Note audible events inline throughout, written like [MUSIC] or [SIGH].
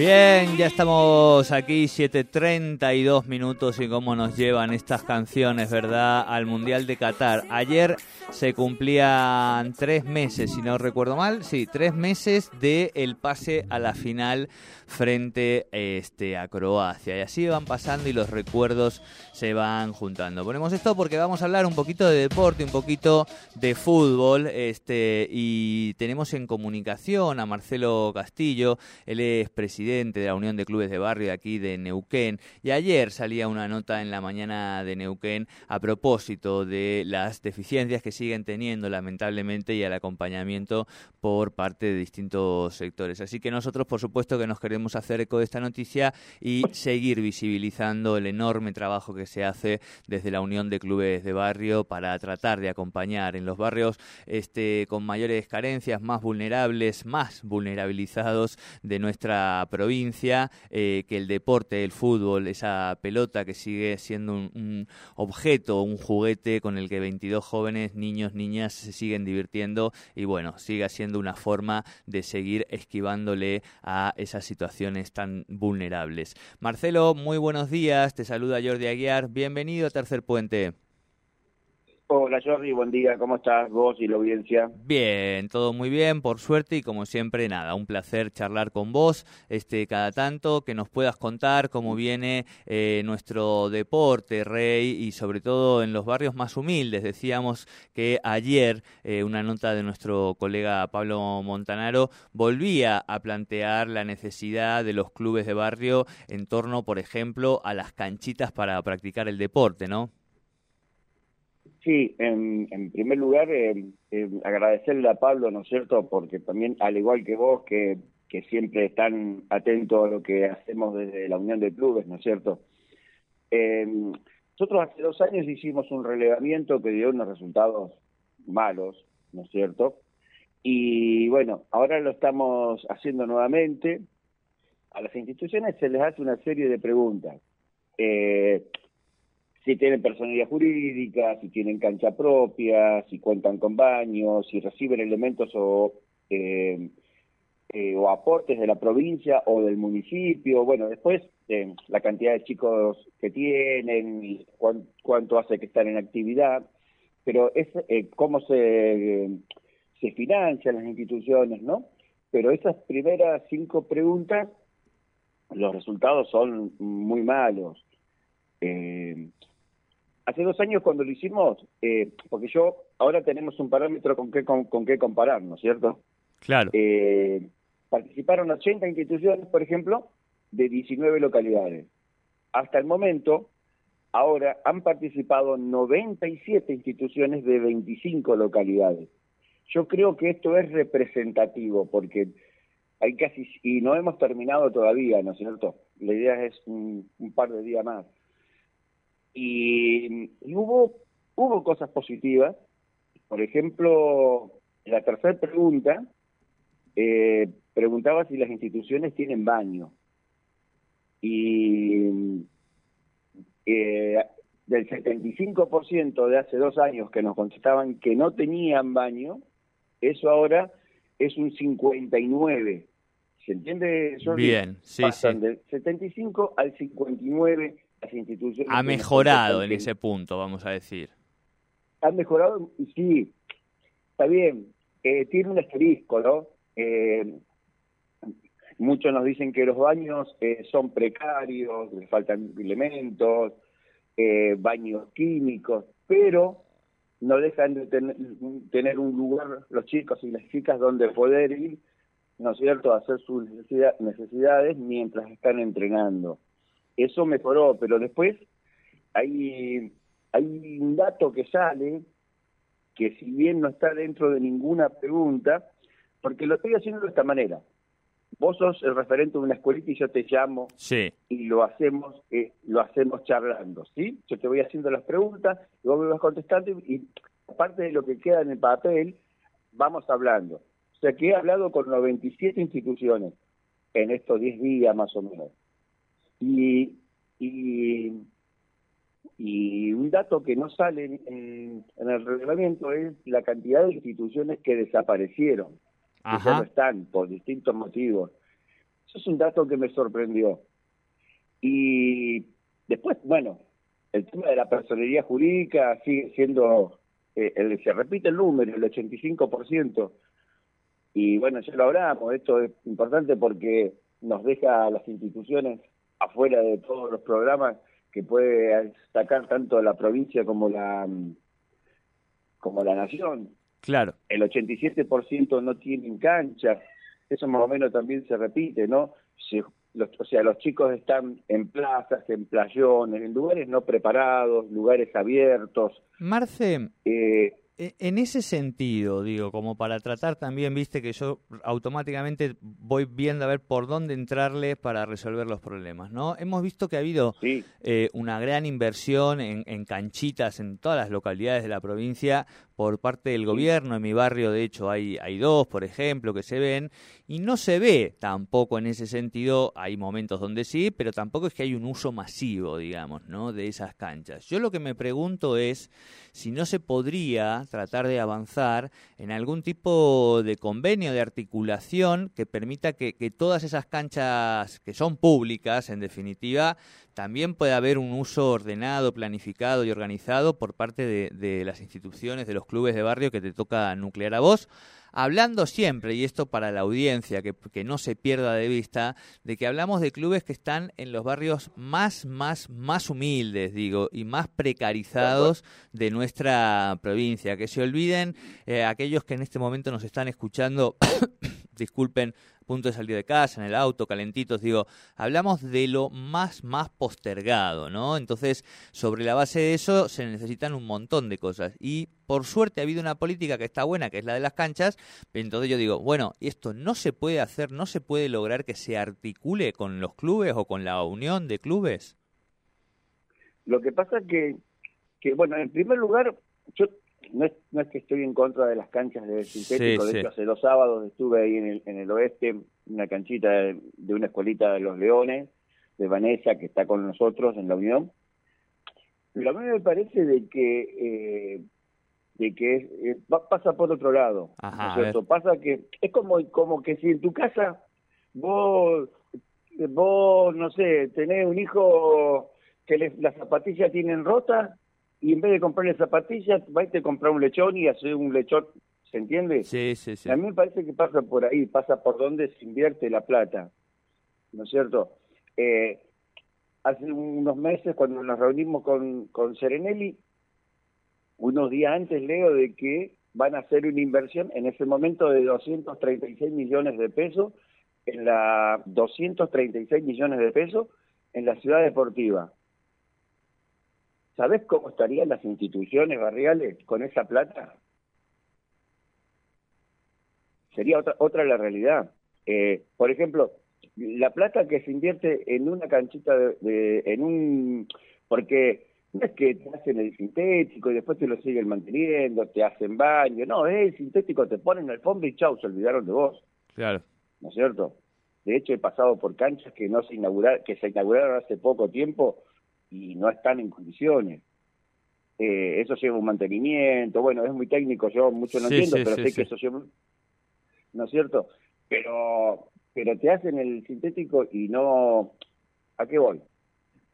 Bien, ya estamos aquí, 7.32 minutos y cómo nos llevan estas canciones, ¿verdad? Al Mundial de Qatar. Ayer se cumplían tres meses, si no recuerdo mal, sí, tres meses de el pase a la final frente este, a Croacia. Y así van pasando y los recuerdos se van juntando. Ponemos esto porque vamos a hablar un poquito de deporte, un poquito de fútbol, este, y tenemos en comunicación a Marcelo Castillo, él es presidente de la Unión de Clubes de Barrio de aquí de Neuquén, y ayer salía una nota en la mañana de Neuquén a propósito de las deficiencias que siguen teniendo lamentablemente y el acompañamiento por parte de distintos sectores. Así que nosotros, por supuesto, que nos queremos hacer eco de esta noticia y seguir visibilizando el enorme trabajo que se hace desde la Unión de Clubes de Barrio para tratar de acompañar en los barrios este, con mayores carencias, más vulnerables, más vulnerabilizados de nuestra provincia, eh, que el deporte, el fútbol, esa pelota que sigue siendo un, un objeto, un juguete con el que 22 jóvenes, niños, niñas se siguen divirtiendo y bueno, sigue siendo una forma de seguir esquivándole a esa situación tan vulnerables. Marcelo, muy buenos días, te saluda Jordi Aguiar, bienvenido a Tercer Puente. Hola Jordi, buen día, ¿cómo estás vos y la audiencia? Bien, todo muy bien, por suerte y como siempre, nada, un placer charlar con vos este cada tanto, que nos puedas contar cómo viene eh, nuestro deporte, Rey, y sobre todo en los barrios más humildes. Decíamos que ayer eh, una nota de nuestro colega Pablo Montanaro volvía a plantear la necesidad de los clubes de barrio en torno, por ejemplo, a las canchitas para practicar el deporte, ¿no? Sí, en, primer lugar, eh, eh, agradecerle a Pablo, ¿no es cierto? Porque también, al igual que vos, que, que siempre están atentos a lo que hacemos desde la Unión de Clubes, ¿no es cierto? Eh, nosotros hace dos años hicimos un relevamiento que dio unos resultados malos, ¿no es cierto? Y bueno, ahora lo estamos haciendo nuevamente. A las instituciones se les hace una serie de preguntas. Eh, si tienen personalidad jurídica, si tienen cancha propia, si cuentan con baños, si reciben elementos o, eh, eh, o aportes de la provincia o del municipio. Bueno, después eh, la cantidad de chicos que tienen, cuánto hace que están en actividad, pero es cómo se, se financian las instituciones, ¿no? Pero esas primeras cinco preguntas, los resultados son muy malos. Eh, hace dos años cuando lo hicimos, eh, porque yo, ahora tenemos un parámetro con qué, con, qué comparar, ¿no es cierto? Claro. Eh, participaron 80 instituciones, por ejemplo, de 19 localidades. Hasta el momento, ahora han participado 97 instituciones de 25 localidades. Yo creo que esto es representativo porque hay casi, y no hemos terminado todavía, ¿no es cierto? La idea es un par de días más. Y, hubo, hubo cosas positivas. Por ejemplo, la tercera pregunta eh, preguntaba si las instituciones tienen baño. Y eh, del 75% de hace dos años que nos contestaban que no tenían baño, eso ahora es un 59. ¿Se entiende? Bien, sí, sí. Del 75 al 59 ha mejorado en ese punto, vamos a decir. Ha mejorado, sí, está bien. Eh, tiene un asterisco, ¿no? Eh, muchos nos dicen que los baños eh, son precarios, les faltan elementos, baños químicos, pero no dejan de tener un lugar los chicos y las chicas donde poder ir ¿no es cierto?, hacer sus necesidades mientras están entrenando. Eso mejoró, pero después hay, hay un dato que sale que si bien no está dentro de ninguna pregunta, porque lo estoy haciendo de esta manera. Vos sos el referente de una escuelita y yo te llamo sí. y lo hacemos eh, lo hacemos charlando, ¿sí? Yo te voy haciendo las preguntas y vos me vas contestando y, y aparte de lo que queda en el papel, vamos hablando. O sea que he hablado con 97 instituciones en estos 10 días más o menos. Y, y, y un dato que no sale en, en el reglamento es la cantidad de instituciones que desaparecieron que ya no están por distintos motivos. Eso es un dato que me sorprendió. Y después, bueno, el tema de la personería jurídica sigue siendo, eh, el, se repite el número, el 85%. Y bueno, ya lo hablamos, esto es importante porque nos deja a las instituciones afuera de todos los programas que puede destacar tanto la provincia como la como la nación. Claro. El 87% no tienen cancha. Eso más o menos también se repite, ¿no? o sea, los chicos están en plazas, en playones, en lugares no preparados, lugares abiertos. Marce, eh, en ese sentido, digo, como para tratar también, viste que yo automáticamente voy viendo a ver por dónde entrarle para resolver los problemas, ¿no? Hemos visto que ha habido eh, una gran inversión en, en, canchitas en todas las localidades de la provincia por parte del gobierno. En mi barrio, de hecho, hay, hay dos, por ejemplo, que se ven, y no se ve tampoco en ese sentido, hay momentos donde sí, pero tampoco es que hay un uso masivo, digamos, ¿no? de esas canchas. Yo lo que me pregunto es si no se podría tratar de avanzar en algún tipo de convenio, de articulación que permita que, que todas esas canchas que son públicas, en definitiva, también puede haber un uso ordenado, planificado y organizado por parte de, de, las instituciones, de los clubes de barrio que te toca nuclear a vos. Hablando siempre, y esto para la audiencia, que, que no se pierda de vista, de que hablamos de clubes que están en los barrios más, más, más humildes, digo, y más precarizados de nuestra provincia. Que se olviden eh, aquellos que en este momento nos están escuchando, [COUGHS] disculpen, punto de salir de casa, en el auto, calentitos, digo, hablamos de lo más, más postergado, ¿no? Entonces, sobre la base de eso se necesitan un montón de cosas. Y por suerte ha habido una política que está buena, que es la de las canchas, entonces yo digo, bueno, esto no se puede hacer, no se puede lograr que se articule con los clubes o con la unión de clubes. Lo que pasa que, que bueno, en primer lugar, yo no es, no es que estoy en contra de las canchas de sintético, Sí, de sí. hecho hace dos sábados estuve ahí en el, en el oeste, una canchita de, de una escuelita de los Leones, de Vanessa, que está con nosotros en la Unión. A mí me parece de que eh, de que es- eh, pasa por otro lado. Ajá, ¿no es cierto? Pasa que es como, como que si en tu casa vos, vos no sé, tenés un hijo que le- las zapatillas tienen rotas y en vez de comprarle zapatillas, vais a comprar un lechón y hacer un lechón, ¿se entiende? Sí, sí, sí. A mí me parece que pasa por ahí, pasa por donde se invierte la plata, ¿no es cierto? Eh, hace unos meses, cuando nos reunimos con, con Serenelli, unos días antes leo de que van a hacer una inversión en ese momento de 236 millones de pesos, en la 236 millones de pesos en la ciudad deportiva. ¿Sabés cómo estarían las instituciones barriales con esa plata? Sería otra, otra la realidad. Eh, por ejemplo, la plata que se invierte en una canchita de, de- en un porque no es que te hacen el sintético y después te lo siguen manteniendo, te hacen baño, no, es el sintético, te ponen alfombra y chau, se olvidaron de vos, Claro. ¿no es cierto? De hecho he pasado por canchas que no se inauguraron, que se inauguraron hace poco tiempo y no están en condiciones. Eh, eso lleva un mantenimiento, bueno, es muy técnico, yo mucho no Sí, entiendo, sí, pero sí, sé que eso lleva, ¿no es cierto? Pero, pero te hacen el sintético y no, ¿a qué voy?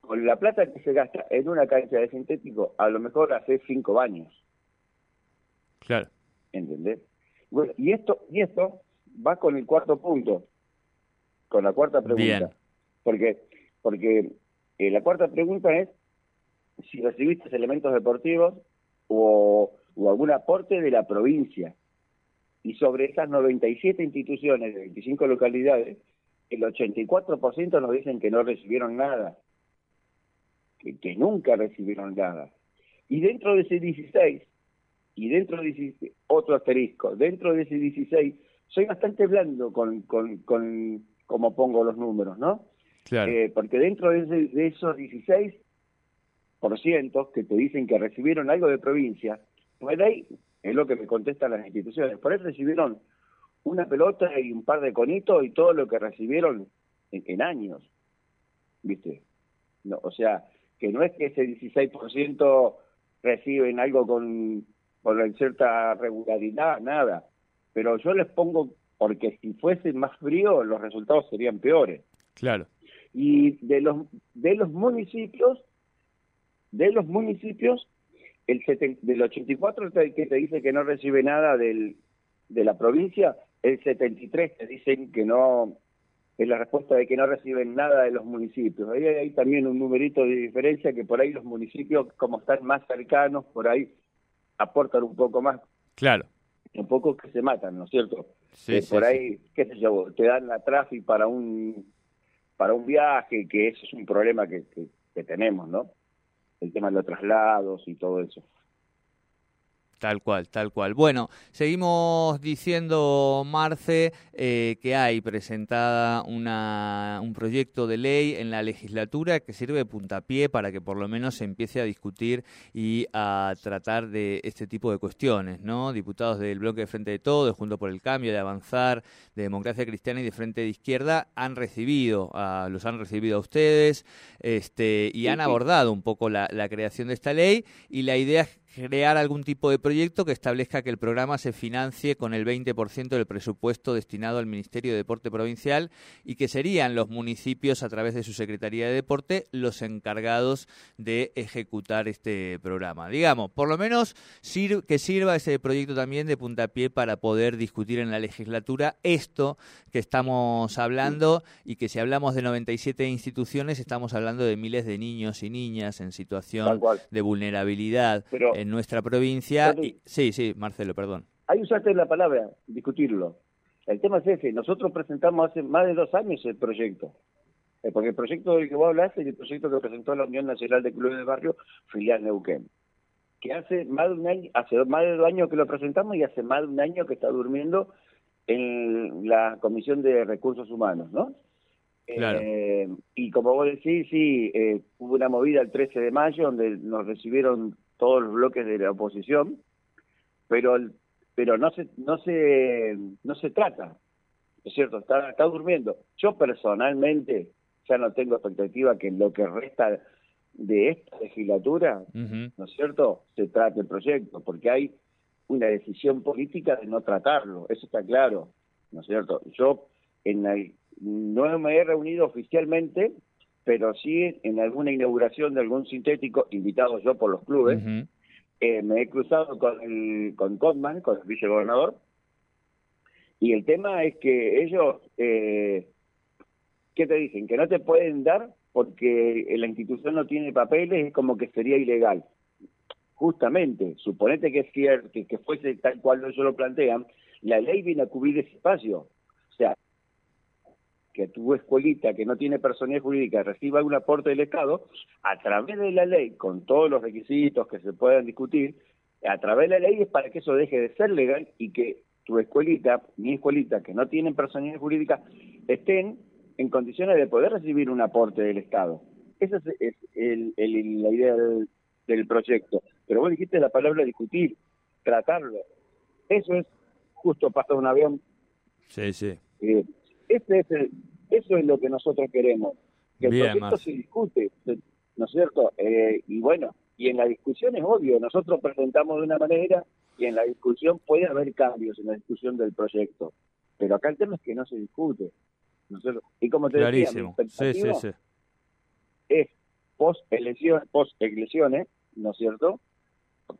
Con la plata que se gasta en una cancha de sintético, a lo mejor hace cinco baños, Claro. ¿entendés? Bueno, y esto, y esto va con el cuarto punto, con la cuarta pregunta. Bien. Porque, porque eh, la cuarta pregunta es si recibiste elementos deportivos o, algún aporte de la provincia. Y sobre esas 97 instituciones de 25 localidades, el 84% nos dicen que no recibieron nada, que, que nunca recibieron nada. Y dentro de ese 16, y dentro de ese, otro asterisco, dentro de ese 16, soy bastante blando con, con, con cómo pongo los números, ¿no? Claro. Eh, porque dentro de, ese- de esos 16% que te dicen que recibieron algo de provincia, por ahí es lo que me contestan las instituciones, por ahí recibieron una pelota y un par de conitos y todo lo que recibieron en, en años, ¿viste? No, o sea, que no es que ese 16% reciben algo con, con cierta regularidad, nada, pero yo les pongo, porque si fuese más frío los resultados serían peores Claro. Y de los de los municipios de los municipios el seten- del 84 te- que te dice que no recibe nada del de la provincia el 73 te dicen que no es la respuesta de que no reciben nada de los municipios ahí hay también un numerito de diferencia que por ahí los municipios como están más cercanos por ahí aportan un poco más Claro. un poco que se matan, ¿no es cierto? Sí, Eh, sí, por sí. ahí, qué sé yo, te dan la tráfico para un para un viaje, que eso es un problema que, que, que tenemos, ¿no? El tema de los traslados y todo eso. Tal cual, tal cual. Bueno, seguimos diciendo, Marce, eh, que hay presentada una, un proyecto de ley en la legislatura que sirve de puntapié para que por lo menos se empiece a discutir y a tratar de este tipo de cuestiones, ¿no? Diputados del bloque de Frente de Todo, de Junto por el Cambio, de Avanzar, de Democracia Cristiana y de Frente de Izquierda han recibido, a, los han recibido a ustedes este, y han abordado un poco la, la creación de esta ley y la idea es crear algún tipo de proyecto que establezca que el programa se financie con el 20% del presupuesto destinado al Ministerio de Deporte Provincial y que serían los municipios a través de su Secretaría de Deporte los encargados de ejecutar este programa. Digamos, por lo menos sir- que sirva ese proyecto también de puntapié para poder discutir en la legislatura esto que estamos hablando y que si hablamos de 97 instituciones estamos hablando de miles de niños y niñas en situación de vulnerabilidad Pero- en nuestra provincia. Y- sí, sí, Marcelo, perdón. Ahí usaste la palabra, discutirlo. El tema es ese, nosotros presentamos hace más de dos años el proyecto. Eh, porque el proyecto del que vos hablaste es el proyecto que presentó la Unión Nacional de Clubes de Barrio, filial Neuquén. Que hace más de un año, hace más de dos años que lo presentamos y hace más de un año que está durmiendo en la Comisión de Recursos Humanos, ¿no? Claro. Eh, y como vos decís, sí, eh, hubo una movida el 13 de mayo donde nos recibieron todos los bloques de la oposición, pero pero no se no se no se trata, es cierto, está está durmiendo. Yo personalmente ya no tengo expectativa que lo que resta de esta legislatura. ¿no es cierto?, se trate el proyecto, porque hay una decisión política de no tratarlo, eso está claro, ¿no es cierto? Yo en la- no me he reunido oficialmente, pero sí en alguna inauguración de algún sintético, invitado yo por los clubes, eh, me he cruzado con el, con Cotman, con el vicegobernador, y el tema es que ellos, eh, ¿qué te dicen? Que no te pueden dar porque la institución no tiene papeles, es como que sería ilegal. Justamente, suponete que es cierto, que, que fuese tal cual ellos lo plantean, la ley viene a cubrir ese espacio. Que tu escuelita que no tiene personalidad jurídica reciba un aporte del Estado, a través de la ley, con todos los requisitos que se puedan discutir, a través de la ley es para que eso deje de ser legal y que tu escuelita, mi escuelita, que no tienen personalidad jurídica, estén en condiciones de poder recibir un aporte del Estado. Esa es, es el- el- la idea del, del proyecto. Pero vos dijiste la palabra discutir, tratarlo. Eso es justo pasar un avión Sí, sí. eh, ese es el- eso es lo que nosotros queremos, que el Bien, proyecto Marce. se discute, ¿no es cierto? Eh, y bueno, y en la discusión es obvio, nosotros presentamos de una manera y en la discusión puede haber cambios en la discusión del proyecto, pero acá el tema es que no se discute. ¿no es cierto? Y como te Clarísimo. decía, mi Sí, sí, sí. es post elecciones, post elecciones, ¿no es cierto?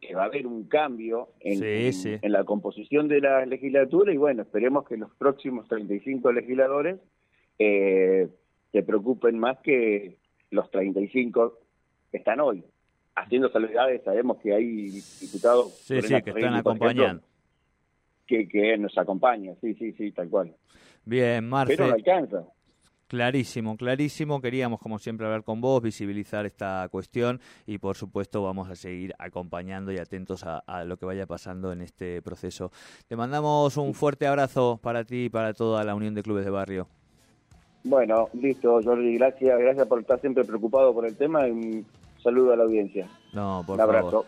Que va a haber un cambio en, Sí, en- sí. en la composición de la legislatura y bueno, esperemos que los próximos 35 legisladores eh, se preocupen más que los 35 que están hoy. Haciendo salvedades, sabemos que hay diputados Sí, Lorena sí, que están acompañando. que, que nos acompaña, sí, sí, sí, tal cual. Bien, Marce. Pero no alcanza. Clarísimo, clarísimo. Queríamos, como siempre, hablar con vos, visibilizar esta cuestión y, por supuesto, vamos a seguir acompañando y atentos a, lo que vaya pasando en este proceso. Te mandamos un fuerte abrazo para ti y para toda la Unión de Clubes de Barrio. Bueno, listo, Jordi. Gracias, gracias por estar siempre preocupado por el tema y un saludo a la audiencia. No, por un abrazo.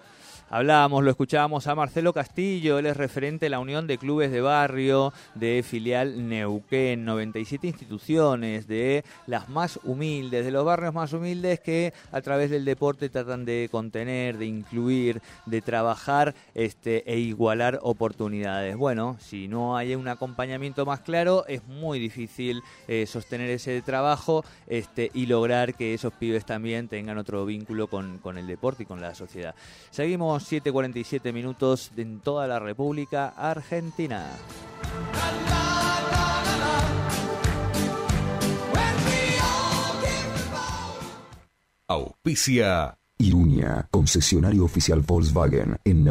Hablábamos, lo escuchábamos a Marcelo Castillo, él es referente de la Unión de Clubes de Barrio de filial Neuquén, 97 instituciones de las más humildes, de los barrios más humildes que a través del deporte tratan de contener, de incluir, de trabajar este, e igualar oportunidades. Bueno, si no hay un acompañamiento más claro, es muy difícil eh, sostener ese trabajo este, y lograr que esos pibes también tengan otro vínculo con, con el deporte y con la sociedad. Seguimos 7.47 minutos en toda la República Argentina. Auspicia Iruña, concesionario oficial Volkswagen en